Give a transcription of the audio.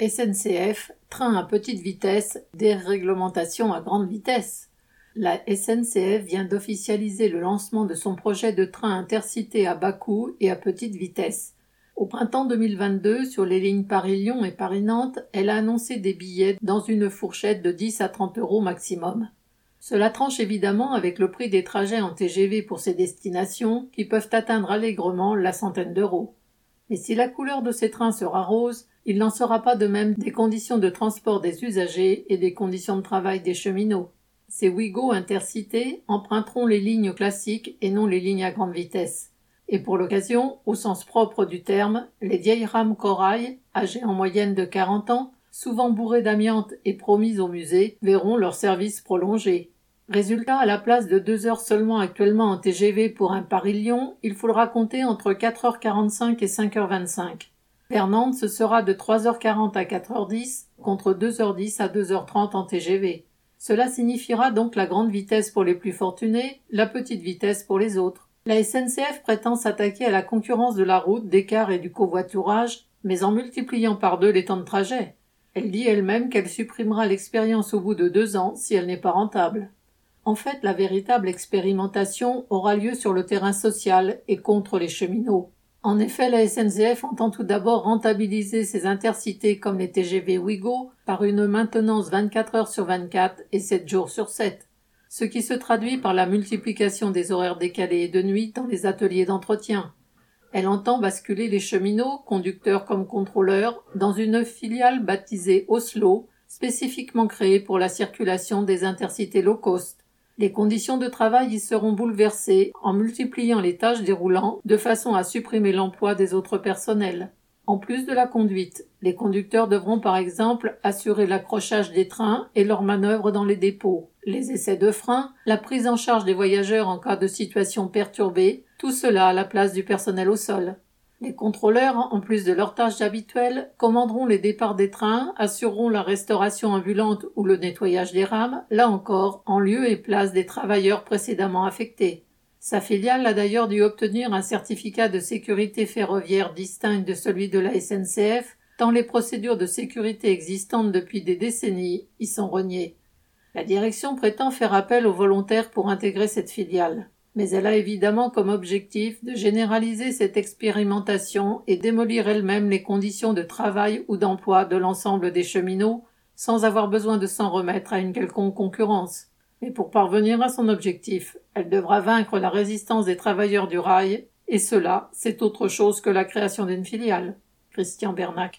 SNCF, train à petite vitesse, déréglementation à grande vitesse. La SNCF vient d'officialiser le lancement de son projet de train intercité à bas coût et à petite vitesse. Au printemps 2022, sur les lignes Paris-Lyon et Paris-Nantes, elle a annoncé des billets dans une fourchette de 10 à 30 euros maximum. Cela tranche évidemment avec le prix des trajets en TGV pour ces destinations qui peuvent atteindre allègrement la centaine d'euros. Mais si la couleur de ces trains sera rose, il n'en sera pas de même des conditions de transport des usagers et des conditions de travail des cheminots. Ces Ouigo intercités emprunteront les lignes classiques et non les lignes à grande vitesse. Et pour l'occasion, au sens propre du terme, les vieilles rames corail, âgées en moyenne de 40 ans, souvent bourrées d'amiante et promises au musée, verront leur service prolongé. Résultat, à la place de deux heures seulement actuellement en TGV pour un Paris-Lyon, il faudra compter entre 4h45 et 5h25. Nantes, ce sera de 3h40 à 4h10 contre 2h10 à 2h30 en TGV. Cela signifiera donc la grande vitesse pour les plus fortunés, la petite vitesse pour les autres. La SNCF prétend s'attaquer à la concurrence de la route, des cars et du covoiturage, mais en multipliant par deux les temps de trajet. Elle dit elle-même qu'elle supprimera l'expérience au bout de deux ans si elle n'est pas rentable. En fait, la véritable expérimentation aura lieu sur le terrain social et contre les cheminots. En effet, la SNCF entend tout d'abord rentabiliser ses intercités comme les TGV Ouigo par une maintenance 24 heures sur 24 et 7 jours sur 7, ce qui se traduit par la multiplication des horaires décalés et de nuit dans les ateliers d'entretien. Elle entend basculer les cheminots, conducteurs comme contrôleurs, dans une filiale baptisée Oslo, spécifiquement créée pour la circulation des intercités low cost. Les conditions de travail y seront bouleversées en multipliant les tâches déroulant de façon à supprimer l'emploi des autres personnels. En plus de la conduite, les conducteurs devront par exemple assurer l'accrochage des trains et leurs manœuvres dans les dépôts, les essais de frein, la prise en charge des voyageurs en cas de situation perturbée, tout cela à la place du personnel au sol. Les contrôleurs, en plus de leurs tâches habituelles, commanderont les départs des trains, assureront la restauration ambulante ou le nettoyage des rames, là encore, en lieu et place des travailleurs précédemment affectés. Sa filiale a d'ailleurs dû obtenir un certificat de sécurité ferroviaire distinct de celui de la SNCF, tant les procédures de sécurité existantes depuis des décennies y sont reniées. La direction prétend faire appel aux volontaires pour intégrer cette filiale mais elle a évidemment comme objectif de généraliser cette expérimentation et démolir elle-même les conditions de travail ou d'emploi de l'ensemble des cheminots sans avoir besoin de s'en remettre à une quelconque concurrence. Mais pour parvenir à son objectif, elle devra vaincre la résistance des travailleurs du rail, et cela, c'est autre chose que la création d'une filiale. Christian Bernac.